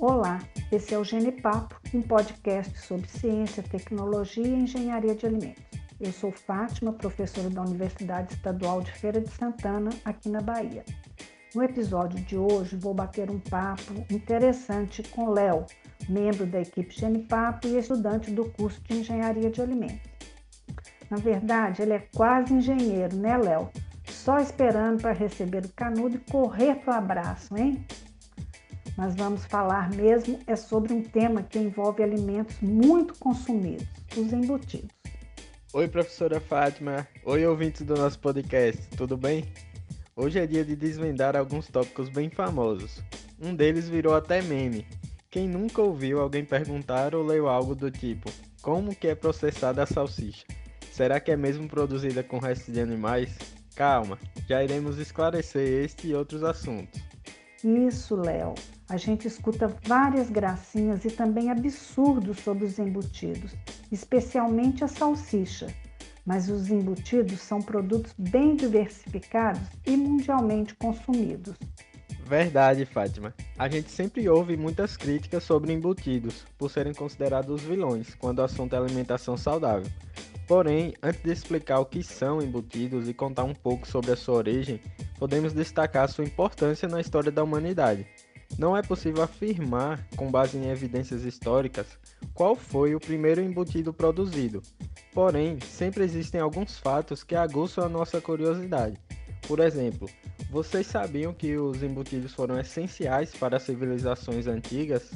Olá, esse é o Genipapo, um podcast sobre ciência, tecnologia e engenharia de alimentos. Eu sou Fátima, professora da Universidade Estadual de Feira de Santana, aqui na Bahia. No episódio de hoje, vou bater um papo interessante com Léo, membro da equipe Genipapo e estudante do curso de engenharia de alimentos. Na verdade, ele é quase engenheiro, né, Léo? Só esperando para receber o canudo e correr para o abraço, hein? Mas vamos falar mesmo é sobre um tema que envolve alimentos muito consumidos, os embutidos. Oi, professora Fátima. Oi, ouvintes do nosso podcast. Tudo bem? Hoje é dia de desvendar alguns tópicos bem famosos. Um deles virou até meme. Quem nunca ouviu alguém perguntar ou leu algo do tipo: Como que é processada a salsicha? Será que é mesmo produzida com restos de animais? Calma, já iremos esclarecer este e outros assuntos. Isso, Léo. A gente escuta várias gracinhas e também absurdos sobre os embutidos, especialmente a salsicha. Mas os embutidos são produtos bem diversificados e mundialmente consumidos. Verdade, Fátima. A gente sempre ouve muitas críticas sobre embutidos, por serem considerados vilões quando o assunto é alimentação saudável. Porém, antes de explicar o que são embutidos e contar um pouco sobre a sua origem, podemos destacar sua importância na história da humanidade. Não é possível afirmar, com base em evidências históricas, qual foi o primeiro embutido produzido. Porém, sempre existem alguns fatos que aguçam a nossa curiosidade. Por exemplo, vocês sabiam que os embutidos foram essenciais para as civilizações antigas?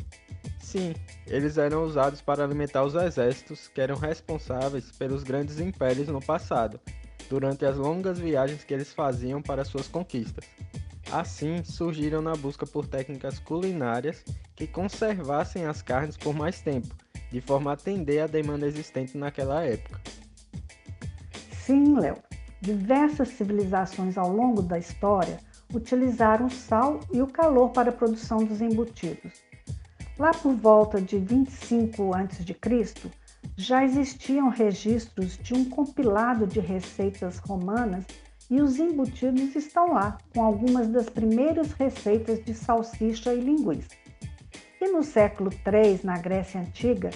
Sim, eles eram usados para alimentar os exércitos que eram responsáveis pelos grandes impérios no passado, durante as longas viagens que eles faziam para suas conquistas. Assim, surgiram na busca por técnicas culinárias que conservassem as carnes por mais tempo, de forma a atender à demanda existente naquela época. Sim, Léo. Diversas civilizações ao longo da história utilizaram o sal e o calor para a produção dos embutidos. Lá por volta de 25 a.C., já existiam registros de um compilado de receitas romanas e os embutidos estão lá, com algumas das primeiras receitas de salsicha e linguiça. E no século III, na Grécia Antiga,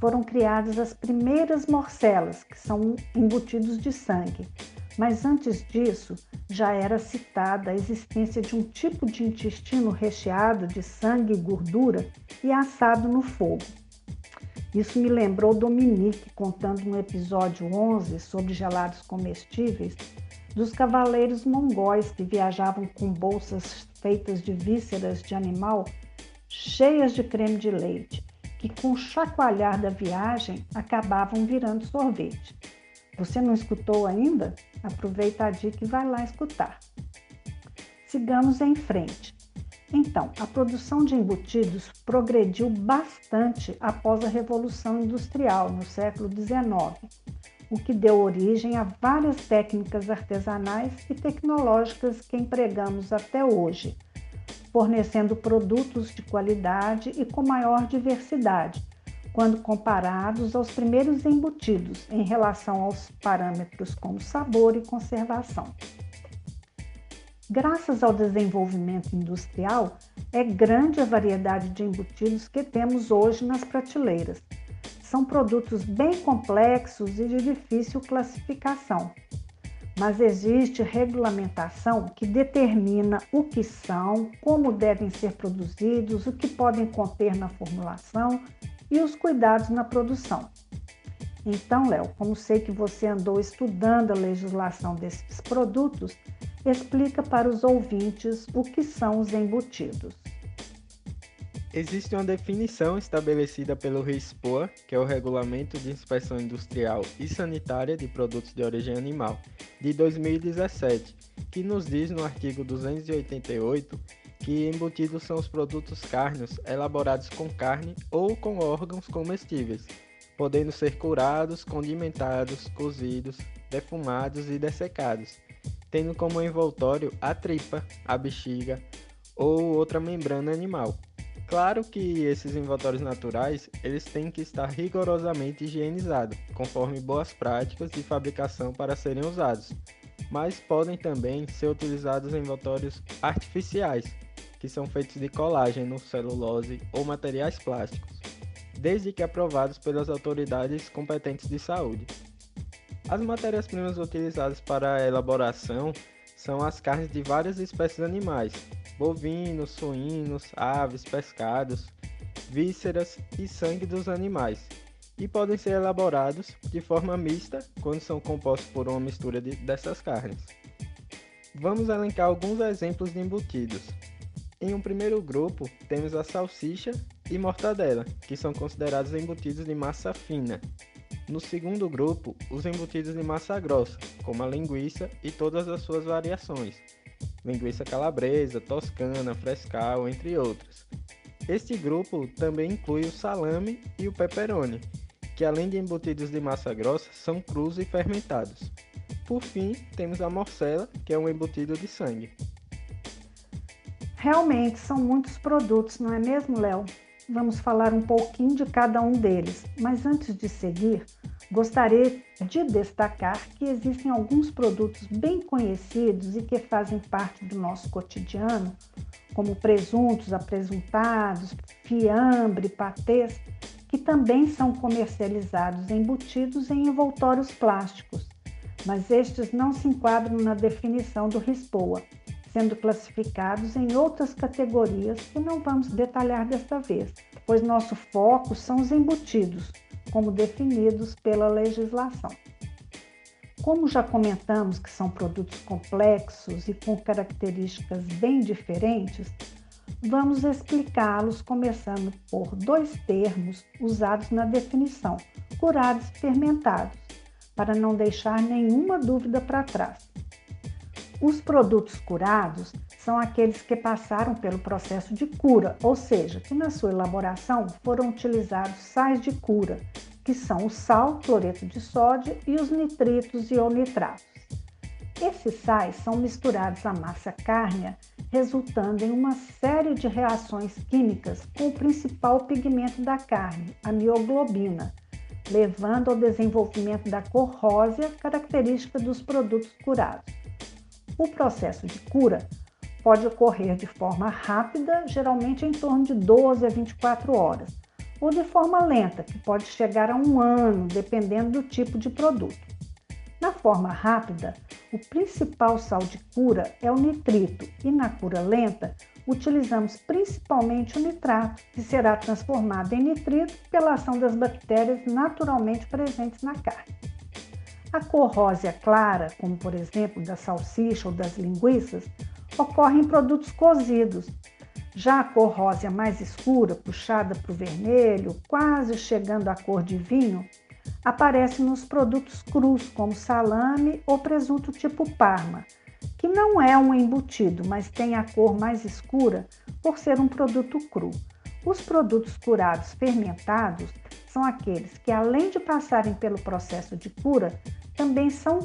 foram criadas as primeiras morcelas, que são embutidos de sangue, mas antes disso, já era citada a existência de um tipo de intestino recheado de sangue e gordura e assado no fogo. Isso me lembrou Dominique contando no episódio 11 sobre gelados comestíveis dos cavaleiros mongóis que viajavam com bolsas feitas de vísceras de animal cheias de creme de leite, que com o chacoalhar da viagem acabavam virando sorvete. Você não escutou ainda? Aproveita a dica e vai lá escutar. Sigamos em frente. Então, a produção de embutidos progrediu bastante após a Revolução Industrial, no século XIX, o que deu origem a várias técnicas artesanais e tecnológicas que empregamos até hoje, fornecendo produtos de qualidade e com maior diversidade, quando comparados aos primeiros embutidos em relação aos parâmetros como sabor e conservação. Graças ao desenvolvimento industrial, é grande a variedade de embutidos que temos hoje nas prateleiras. São produtos bem complexos e de difícil classificação, mas existe regulamentação que determina o que são, como devem ser produzidos, o que podem conter na formulação e os cuidados na produção. Então, Léo, como sei que você andou estudando a legislação desses produtos, explica para os ouvintes o que são os embutidos. Existe uma definição estabelecida pelo RISPOA, que é o Regulamento de Inspeção Industrial e Sanitária de Produtos de Origem Animal, de 2017, que nos diz no artigo 288 que embutidos são os produtos cárneos elaborados com carne ou com órgãos comestíveis, podendo ser curados, condimentados, cozidos, defumados e dessecados, tendo como envoltório a tripa, a bexiga ou outra membrana animal. Claro que esses envoltórios naturais, eles têm que estar rigorosamente higienizados, conforme boas práticas de fabricação para serem usados, mas podem também ser utilizados envoltórios artificiais, que são feitos de colágeno, celulose ou materiais plásticos, desde que aprovados pelas autoridades competentes de saúde. As matérias-primas utilizadas para a elaboração são as carnes de várias espécies animais, bovinos, suínos, aves, pescados, vísceras e sangue dos animais, e podem ser elaborados de forma mista quando são compostos por uma mistura de, dessas carnes. Vamos elencar alguns exemplos de embutidos. Em um primeiro grupo, temos a salsicha e mortadela, que são considerados embutidos de massa fina. No segundo grupo, os embutidos de massa grossa, como a linguiça e todas as suas variações, linguiça calabresa, toscana, frescal, entre outras. Este grupo também inclui o salame e o pepperoni, que além de embutidos de massa grossa, são crus e fermentados. Por fim, temos a morcela, que é um embutido de sangue. Realmente são muitos produtos, não é mesmo, Léo? Vamos falar um pouquinho de cada um deles, mas antes de seguir, gostaria de destacar que existem alguns produtos bem conhecidos e que fazem parte do nosso cotidiano, como presuntos, apresuntados, fiambre, patês, que também são comercializados embutidos em envoltórios plásticos, mas estes não se enquadram na definição do RISPOA sendo classificados em outras categorias que não vamos detalhar desta vez, pois nosso foco são os embutidos, como definidos pela legislação. Como já comentamos que são produtos complexos e com características bem diferentes, vamos explicá-los começando por dois termos usados na definição: curados e fermentados, para não deixar nenhuma dúvida para trás. Os produtos curados são aqueles que passaram pelo processo de cura, ou seja, que na sua elaboração foram utilizados sais de cura, que são o sal, cloreto de sódio e os nitritos e nitratos. Esses sais são misturados à massa cárnea, resultando em uma série de reações químicas com o principal pigmento da carne, a mioglobina, levando ao desenvolvimento da cor rósea, característica dos produtos curados. O processo de cura pode ocorrer de forma rápida, geralmente em torno de 12 a 24 horas, ou de forma lenta, que pode chegar a um ano, dependendo do tipo de produto. Na forma rápida, o principal sal de cura é o nitrito e na cura lenta utilizamos principalmente o nitrato, que será transformado em nitrito pela ação das bactérias naturalmente presentes na carne. A cor rósea clara, como por exemplo da salsicha ou das linguiças, ocorre em produtos cozidos. Já a cor rósea mais escura, puxada para o vermelho, quase chegando à cor de vinho, aparece nos produtos crus, como salame ou presunto tipo parma, que não é um embutido, mas tem a cor mais escura por ser um produto cru. Os produtos curados fermentados são aqueles que, além de passarem pelo processo de cura, também são,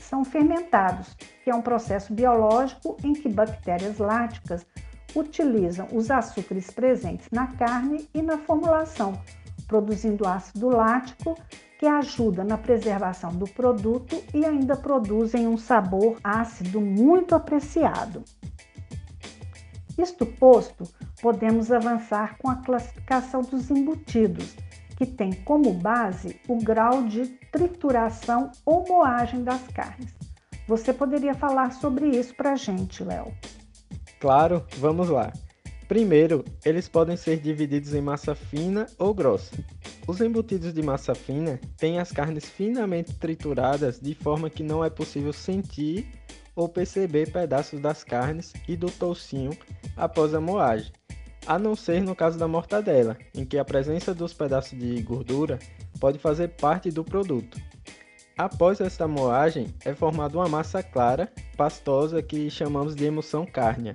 são fermentados, que é um processo biológico em que bactérias láticas utilizam os açúcares presentes na carne e na formulação, produzindo ácido lático que ajuda na preservação do produto e ainda produzem um sabor ácido muito apreciado. Isto posto, podemos avançar com a classificação dos embutidos, que tem como base o grau de trituração ou moagem das carnes. Você poderia falar sobre isso para a gente, Léo? Claro, vamos lá. Primeiro, eles podem ser divididos em massa fina ou grossa. Os embutidos de massa fina têm as carnes finamente trituradas de forma que não é possível sentir ou perceber pedaços das carnes e do toucinho após a moagem a não ser no caso da mortadela, em que a presença dos pedaços de gordura pode fazer parte do produto. Após esta moagem, é formada uma massa clara, pastosa, que chamamos de emulsão cárnea.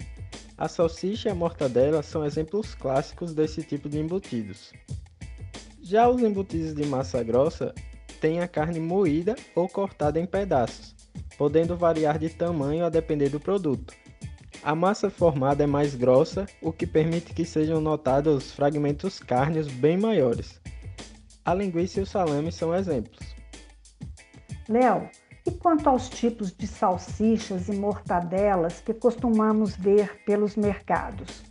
A salsicha e a mortadela são exemplos clássicos desse tipo de embutidos. Já os embutidos de massa grossa têm a carne moída ou cortada em pedaços, podendo variar de tamanho a depender do produto. A massa formada é mais grossa, o que permite que sejam notados fragmentos cárneos bem maiores. A linguiça e o salame são exemplos. Léo, E quanto aos tipos de salsichas e mortadelas que costumamos ver pelos mercados?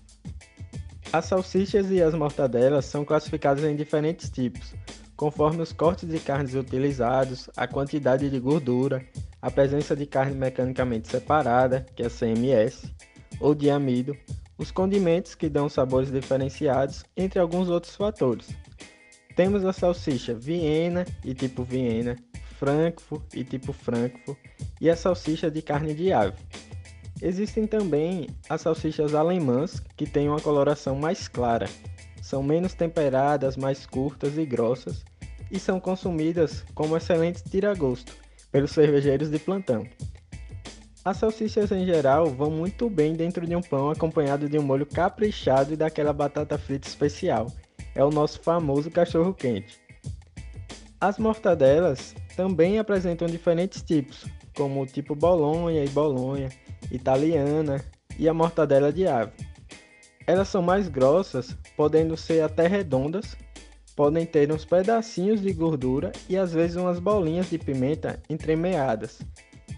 As salsichas e as mortadelas são classificadas em diferentes tipos, conforme os cortes de carnes utilizados, a quantidade de gordura, a presença de carne mecanicamente separada, que é CMS, ou de amido, os condimentos que dão sabores diferenciados, entre alguns outros fatores. Temos a salsicha Viena e tipo Viena, Frankfurt e tipo Frankfurt e a salsicha de carne de ave. Existem também as salsichas alemãs, que têm uma coloração mais clara, são menos temperadas, mais curtas e grossas e são consumidas como excelentes tiragosto pelos cervejeiros de plantão. As salsichas em geral vão muito bem dentro de um pão acompanhado de um molho caprichado e daquela batata frita especial. É o nosso famoso cachorro quente. As mortadelas também apresentam diferentes tipos, como o tipo bolonha e bolonha, italiana e a mortadela de ave. Elas são mais grossas, podendo ser até redondas, podem ter uns pedacinhos de gordura e às vezes umas bolinhas de pimenta entremeadas.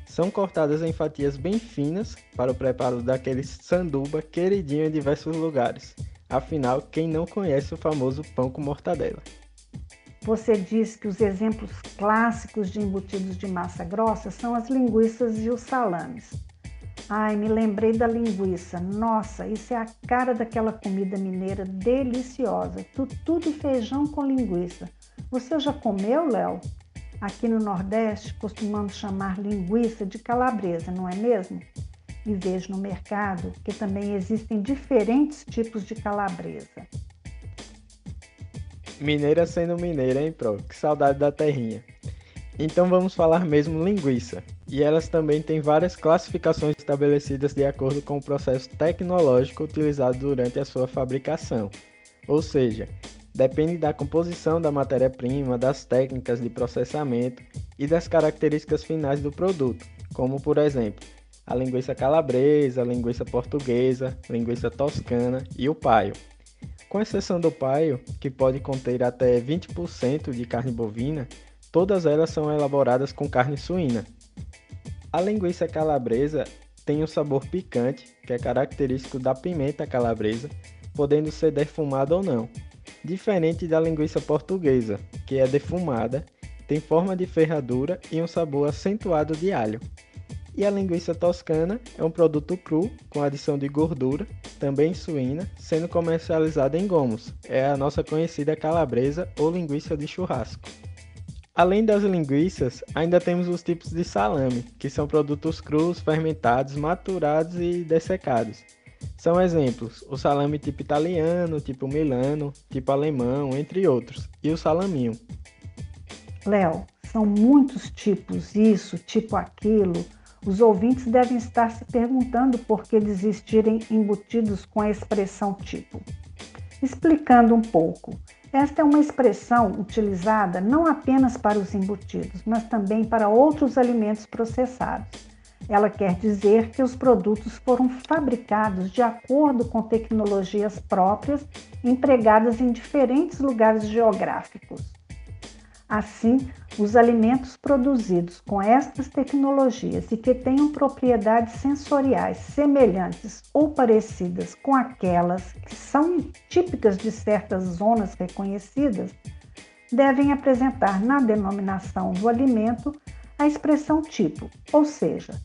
São cortadas em fatias bem finas para o preparo daquele sanduba queridinho em diversos lugares. Afinal, quem não conhece o famoso pão com mortadela? Você disse que os exemplos clássicos de embutidos de massa grossa são as linguiças e os salames. Ai, me lembrei da linguiça. Nossa, isso é a cara daquela comida mineira deliciosa. Tudo e feijão com linguiça. Você já comeu, Léo? Aqui no Nordeste costumamos chamar linguiça de calabresa, não é mesmo? E vejo no mercado que também existem diferentes tipos de calabresa. Mineira sendo mineira, hein, Pro? Que saudade da terrinha. Então vamos falar mesmo linguiça. E elas também têm várias classificações estabelecidas de acordo com o processo tecnológico utilizado durante a sua fabricação. Ou seja, depende da composição da matéria-prima, das técnicas de processamento e das características finais do produto, como por exemplo, a linguiça calabresa, a linguiça portuguesa, linguiça toscana e o paio. Com exceção do paio, que pode conter até 20% de carne bovina, todas elas são elaboradas com carne suína. A linguiça calabresa tem um sabor picante, que é característico da pimenta calabresa, podendo ser defumada ou não. Diferente da linguiça portuguesa, que é defumada, tem forma de ferradura e um sabor acentuado de alho. E a linguiça toscana é um produto cru com adição de gordura, também suína, sendo comercializada em gomos. É a nossa conhecida calabresa ou linguiça de churrasco. Além das linguiças, ainda temos os tipos de salame, que são produtos crus, fermentados, maturados e dessecados. São exemplos o salame tipo italiano, tipo milano, tipo alemão, entre outros, e o salaminho. Léo, são muitos tipos, isso, tipo aquilo os ouvintes devem estar se perguntando por que desistirem embutidos com a expressão tipo. Explicando um pouco, esta é uma expressão utilizada não apenas para os embutidos, mas também para outros alimentos processados. Ela quer dizer que os produtos foram fabricados de acordo com tecnologias próprias empregadas em diferentes lugares geográficos. Assim, os alimentos produzidos com estas tecnologias e que tenham propriedades sensoriais semelhantes ou parecidas com aquelas que são típicas de certas zonas reconhecidas, devem apresentar na denominação do alimento a expressão tipo, ou seja,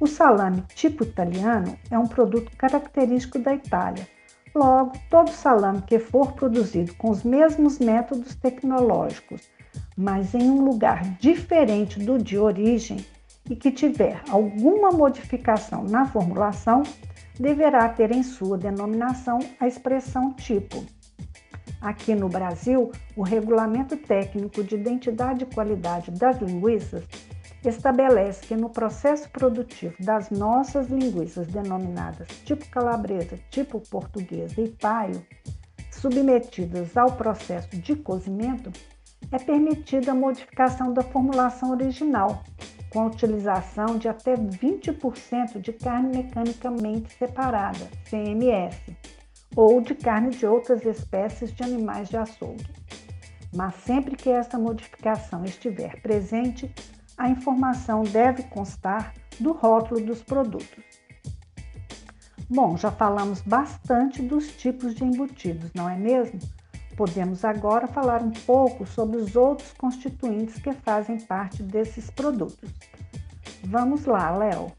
o salame tipo italiano é um produto característico da Itália. Logo, todo salame que for produzido com os mesmos métodos tecnológicos mas em um lugar diferente do de origem e que tiver alguma modificação na formulação, deverá ter em sua denominação a expressão tipo. Aqui no Brasil, o Regulamento Técnico de Identidade e Qualidade das Linguiças estabelece que no processo produtivo das nossas linguiças denominadas tipo calabresa, tipo portuguesa e paio, submetidas ao processo de cozimento, é permitida a modificação da formulação original, com a utilização de até 20% de carne mecanicamente separada, CMS, ou de carne de outras espécies de animais de açougue. Mas sempre que essa modificação estiver presente, a informação deve constar do rótulo dos produtos. Bom, já falamos bastante dos tipos de embutidos, não é mesmo? Podemos agora falar um pouco sobre os outros constituintes que fazem parte desses produtos. Vamos lá, Léo.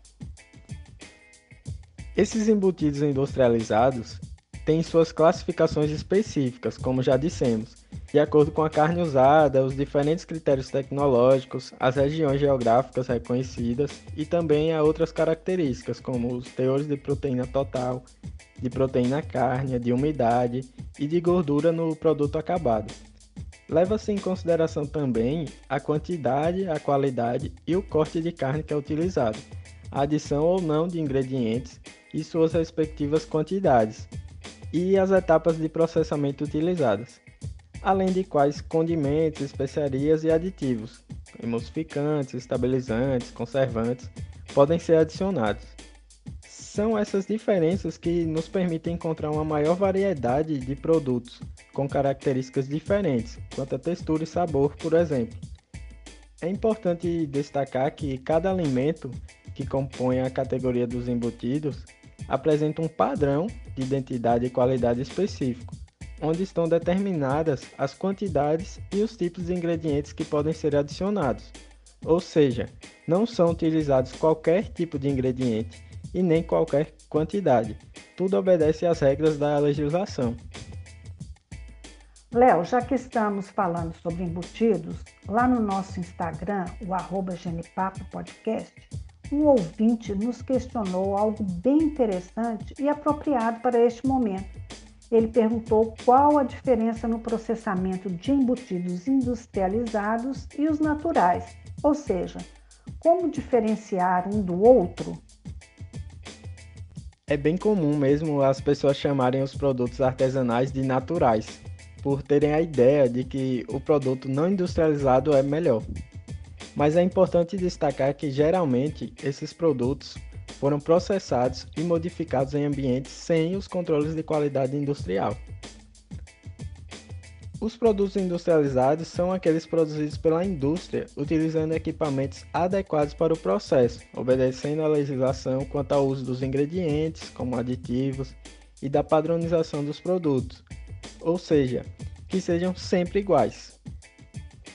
Esses embutidos industrializados têm suas classificações específicas, como já dissemos, de acordo com a carne usada, os diferentes critérios tecnológicos, as regiões geográficas reconhecidas e também há outras características, como os teores de proteína total, de proteína carne, de umidade e de gordura no produto acabado. Leva-se em consideração também a quantidade, a qualidade e o corte de carne que é utilizado, a adição ou não de ingredientes e suas respectivas quantidades, e as etapas de processamento utilizadas além de quais condimentos, especiarias e aditivos, emulsificantes, estabilizantes, conservantes, podem ser adicionados. São essas diferenças que nos permitem encontrar uma maior variedade de produtos com características diferentes, quanto a textura e sabor, por exemplo. É importante destacar que cada alimento que compõe a categoria dos embutidos apresenta um padrão de identidade e qualidade específico, onde estão determinadas as quantidades e os tipos de ingredientes que podem ser adicionados. Ou seja, não são utilizados qualquer tipo de ingrediente e nem qualquer quantidade. Tudo obedece às regras da legislação. Léo, já que estamos falando sobre embutidos, lá no nosso Instagram, o arroba Genipapo Podcast, um ouvinte nos questionou algo bem interessante e apropriado para este momento ele perguntou qual a diferença no processamento de embutidos industrializados e os naturais, ou seja, como diferenciar um do outro. É bem comum mesmo as pessoas chamarem os produtos artesanais de naturais, por terem a ideia de que o produto não industrializado é melhor. Mas é importante destacar que geralmente esses produtos foram processados e modificados em ambientes sem os controles de qualidade industrial. Os produtos industrializados são aqueles produzidos pela indústria utilizando equipamentos adequados para o processo, obedecendo à legislação quanto ao uso dos ingredientes, como aditivos, e da padronização dos produtos, ou seja, que sejam sempre iguais.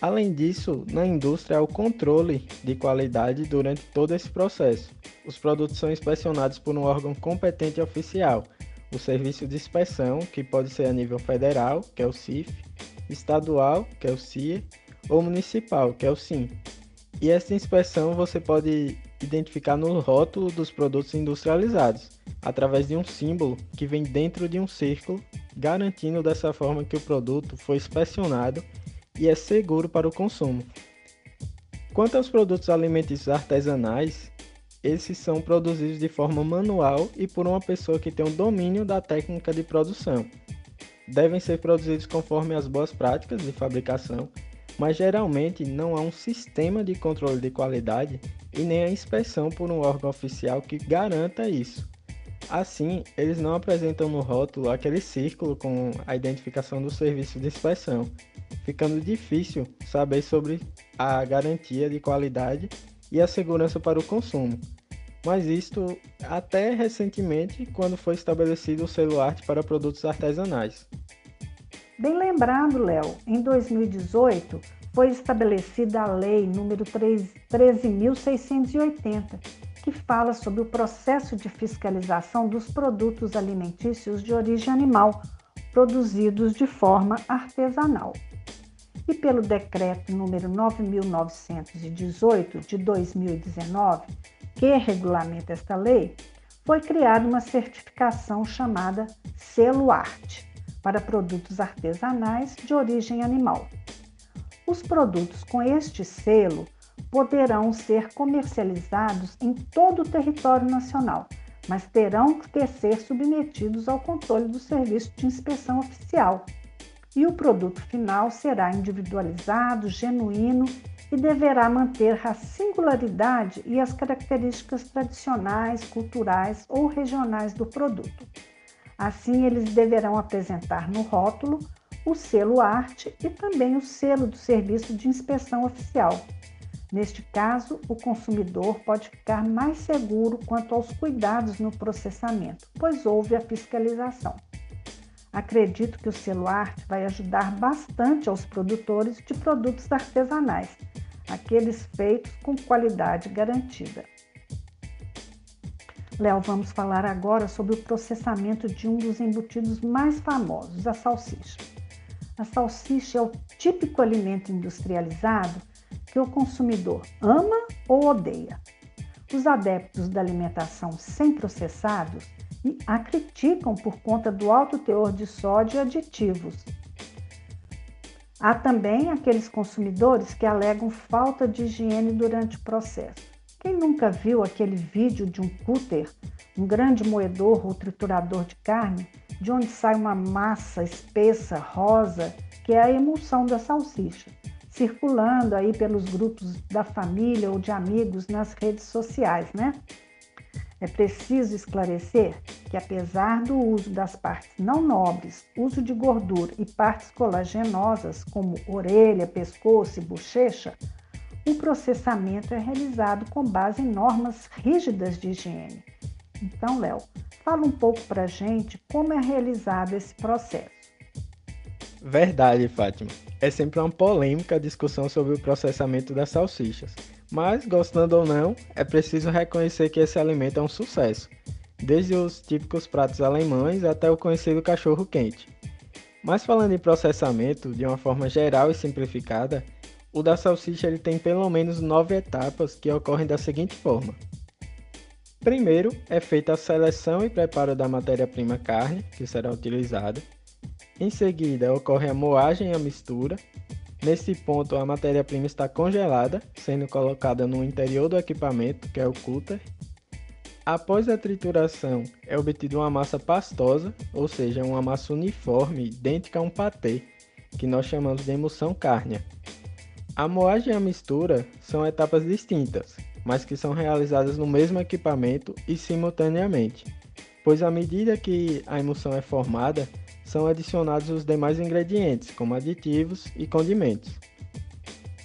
Além disso, na indústria há o controle de qualidade durante todo esse processo, os produtos são inspecionados por um órgão competente oficial, o Serviço de Inspeção, que pode ser a nível federal, que é o CIF, estadual, que é o CIE, ou municipal, que é o SIM. E essa inspeção você pode identificar no rótulo dos produtos industrializados, através de um símbolo que vem dentro de um círculo, garantindo dessa forma que o produto foi inspecionado e é seguro para o consumo. Quanto aos produtos alimentícios artesanais, esses são produzidos de forma manual e por uma pessoa que tem o um domínio da técnica de produção. Devem ser produzidos conforme as boas práticas de fabricação, mas geralmente não há um sistema de controle de qualidade e nem a inspeção por um órgão oficial que garanta isso. Assim, eles não apresentam no rótulo aquele círculo com a identificação do serviço de inspeção, ficando difícil saber sobre a garantia de qualidade e a segurança para o consumo. Mas isto até recentemente, quando foi estabelecido o selo arte para produtos artesanais. Bem lembrado, Léo, em 2018 foi estabelecida a Lei número 13.680, que fala sobre o processo de fiscalização dos produtos alimentícios de origem animal produzidos de forma artesanal e pelo decreto número 9918 de 2019, que regulamenta esta lei, foi criada uma certificação chamada Selo Arte para produtos artesanais de origem animal. Os produtos com este selo poderão ser comercializados em todo o território nacional, mas terão que ser submetidos ao controle do Serviço de Inspeção Oficial, e o produto final será individualizado, genuíno e deverá manter a singularidade e as características tradicionais, culturais ou regionais do produto. Assim, eles deverão apresentar no rótulo o selo arte e também o selo do Serviço de Inspeção Oficial. Neste caso, o consumidor pode ficar mais seguro quanto aos cuidados no processamento, pois houve a fiscalização. Acredito que o arte vai ajudar bastante aos produtores de produtos artesanais, aqueles feitos com qualidade garantida. Léo, vamos falar agora sobre o processamento de um dos embutidos mais famosos, a salsicha. A salsicha é o típico alimento industrializado que o consumidor ama ou odeia. Os adeptos da alimentação sem processados a criticam por conta do alto teor de sódio e aditivos. Há também aqueles consumidores que alegam falta de higiene durante o processo. Quem nunca viu aquele vídeo de um cúter, um grande moedor ou triturador de carne, de onde sai uma massa espessa, rosa, que é a emulsão da salsicha? circulando aí pelos grupos da família ou de amigos nas redes sociais, né? É preciso esclarecer que, apesar do uso das partes não nobres, uso de gordura e partes colagenosas, como orelha, pescoço e bochecha, o processamento é realizado com base em normas rígidas de higiene. Então, Léo, fala um pouco para a gente como é realizado esse processo. Verdade, Fátima. É sempre uma polêmica a discussão sobre o processamento das salsichas. Mas, gostando ou não, é preciso reconhecer que esse alimento é um sucesso, desde os típicos pratos alemães até o conhecido cachorro quente. Mas falando em processamento, de uma forma geral e simplificada, o da salsicha ele tem pelo menos nove etapas que ocorrem da seguinte forma. Primeiro é feita a seleção e preparo da matéria-prima carne, que será utilizada. Em seguida, ocorre a moagem e a mistura. Nesse ponto, a matéria-prima está congelada, sendo colocada no interior do equipamento, que é o cooler. Após a trituração, é obtida uma massa pastosa, ou seja, uma massa uniforme, idêntica a um patê, que nós chamamos de emulsão cárnea. A moagem e a mistura são etapas distintas, mas que são realizadas no mesmo equipamento e simultaneamente, pois à medida que a emulsão é formada, são adicionados os demais ingredientes, como aditivos e condimentos.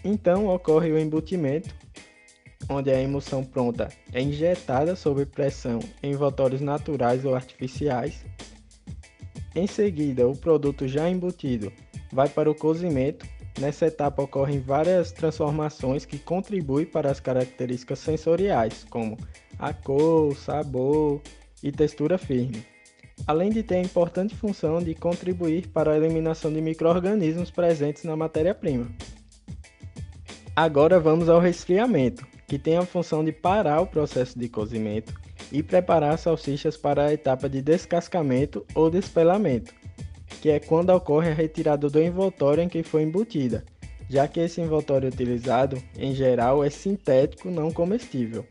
Então ocorre o embutimento, onde a emulsão pronta é injetada sob pressão em envoltórios naturais ou artificiais. Em seguida, o produto já embutido vai para o cozimento. Nessa etapa ocorrem várias transformações que contribuem para as características sensoriais, como a cor, sabor e textura firme além de ter a importante função de contribuir para a eliminação de microrganismos presentes na matéria-prima. Agora vamos ao resfriamento, que tem a função de parar o processo de cozimento e preparar as salsichas para a etapa de descascamento ou despelamento, que é quando ocorre a retirada do envoltório em que foi embutida, já que esse envoltório utilizado, em geral, é sintético não comestível.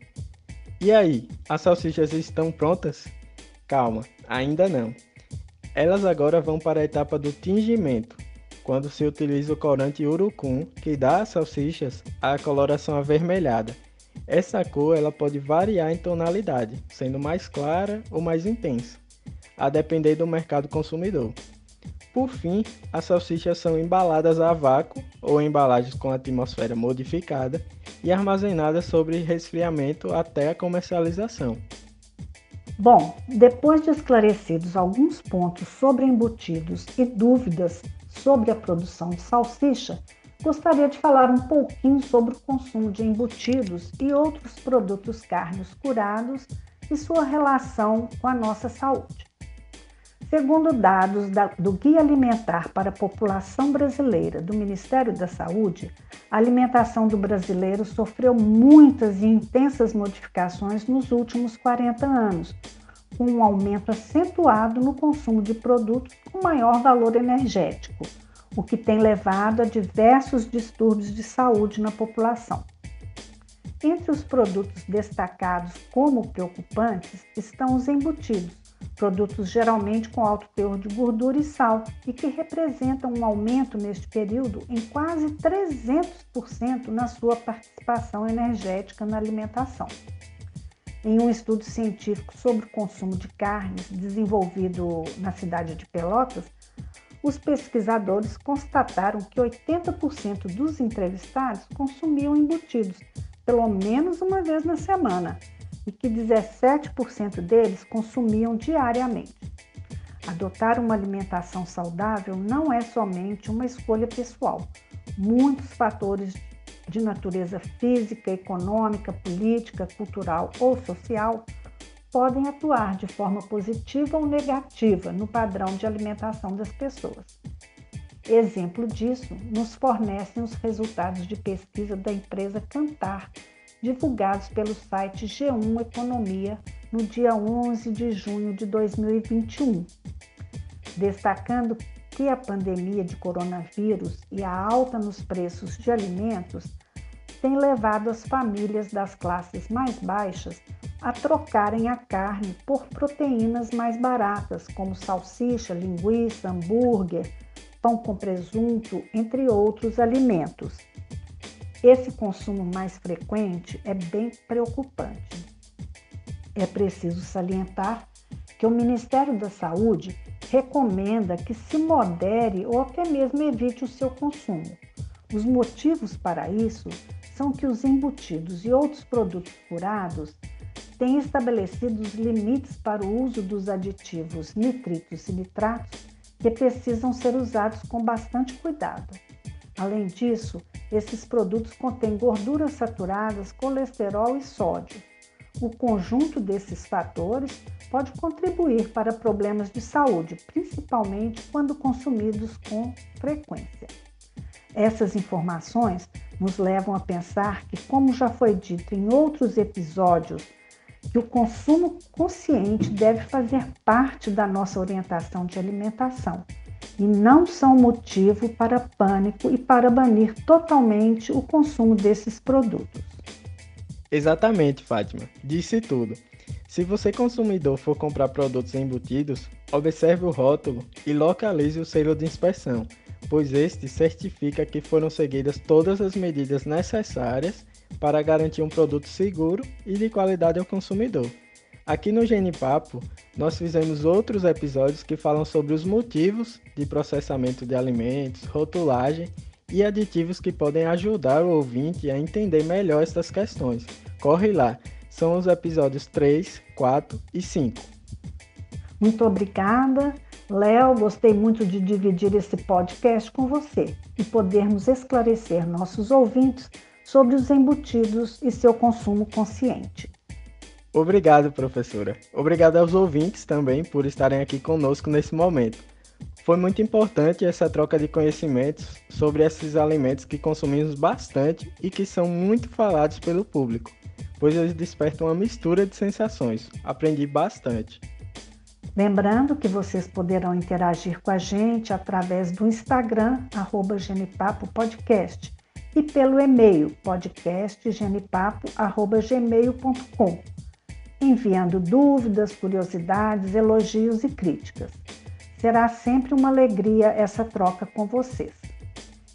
E aí, as salsichas estão prontas? Calma, ainda não. Elas agora vão para a etapa do tingimento, quando se utiliza o corante urucum, que dá às salsichas a coloração avermelhada. Essa cor ela pode variar em tonalidade, sendo mais clara ou mais intensa, a depender do mercado consumidor. Por fim, as salsichas são embaladas a vácuo ou em embalagens com atmosfera modificada e armazenadas sobre resfriamento até a comercialização. Bom, depois de esclarecidos alguns pontos sobre embutidos e dúvidas sobre a produção de salsicha, gostaria de falar um pouquinho sobre o consumo de embutidos e outros produtos carnes curados e sua relação com a nossa saúde. Segundo dados da, do Guia Alimentar para a População Brasileira do Ministério da Saúde, a alimentação do brasileiro sofreu muitas e intensas modificações nos últimos 40 anos, com um aumento acentuado no consumo de produtos com maior valor energético, o que tem levado a diversos distúrbios de saúde na população. Entre os produtos destacados como preocupantes estão os embutidos, produtos geralmente com alto teor de gordura e sal e que representam um aumento neste período em quase 300% na sua participação energética na alimentação. Em um estudo científico sobre o consumo de carnes desenvolvido na cidade de Pelotas, os pesquisadores constataram que 80% dos entrevistados consumiam embutidos pelo menos uma vez na semana e que 17% deles consumiam diariamente. Adotar uma alimentação saudável não é somente uma escolha pessoal. Muitos fatores de natureza física, econômica, política, cultural ou social podem atuar de forma positiva ou negativa no padrão de alimentação das pessoas. Exemplo disso nos fornecem os resultados de pesquisa da empresa Cantar, divulgados pelo site G1 Economia no dia 11 de junho de 2021, destacando que a pandemia de coronavírus e a alta nos preços de alimentos tem levado as famílias das classes mais baixas a trocarem a carne por proteínas mais baratas, como salsicha, linguiça, hambúrguer, pão com presunto, entre outros alimentos. Esse consumo mais frequente é bem preocupante. É preciso salientar que o Ministério da Saúde recomenda que se modere ou até mesmo evite o seu consumo. Os motivos para isso são que os embutidos e outros produtos curados têm estabelecido os limites para o uso dos aditivos nitritos e nitratos que precisam ser usados com bastante cuidado. Além disso, esses produtos contêm gorduras saturadas, colesterol e sódio. O conjunto desses fatores pode contribuir para problemas de saúde, principalmente quando consumidos com frequência. Essas informações nos levam a pensar que, como já foi dito em outros episódios, que o consumo consciente deve fazer parte da nossa orientação de alimentação e não são motivo para pânico e para banir totalmente o consumo desses produtos. Exatamente, Fátima. Disse tudo. Se você consumidor for comprar produtos embutidos, observe o rótulo e localize o selo de inspeção, pois este certifica que foram seguidas todas as medidas necessárias para garantir um produto seguro e de qualidade ao consumidor. Aqui no Genipapo, nós fizemos outros episódios que falam sobre os motivos de processamento de alimentos, rotulagem e aditivos que podem ajudar o ouvinte a entender melhor essas questões. Corre lá, são os episódios 3, 4 e 5. Muito obrigada, Léo. Gostei muito de dividir esse podcast com você e podermos esclarecer nossos ouvintes sobre os embutidos e seu consumo consciente. Obrigado, professora. Obrigado aos ouvintes também por estarem aqui conosco nesse momento. Foi muito importante essa troca de conhecimentos sobre esses alimentos que consumimos bastante e que são muito falados pelo público, pois eles despertam uma mistura de sensações. Aprendi bastante. Lembrando que vocês poderão interagir com a gente através do Instagram, arroba e pelo e-mail podcastgenipapo.gmail.com enviando dúvidas, curiosidades, elogios e críticas. Será sempre uma alegria essa troca com vocês.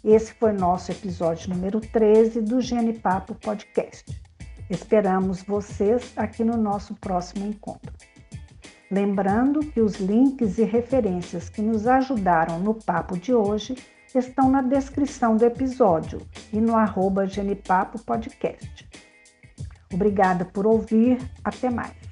Esse foi nosso episódio número 13 do Gene Papo Podcast. Esperamos vocês aqui no nosso próximo encontro. Lembrando que os links e referências que nos ajudaram no papo de hoje estão na descrição do episódio e no arroba Genipapo Podcast. Obrigada por ouvir. Até mais.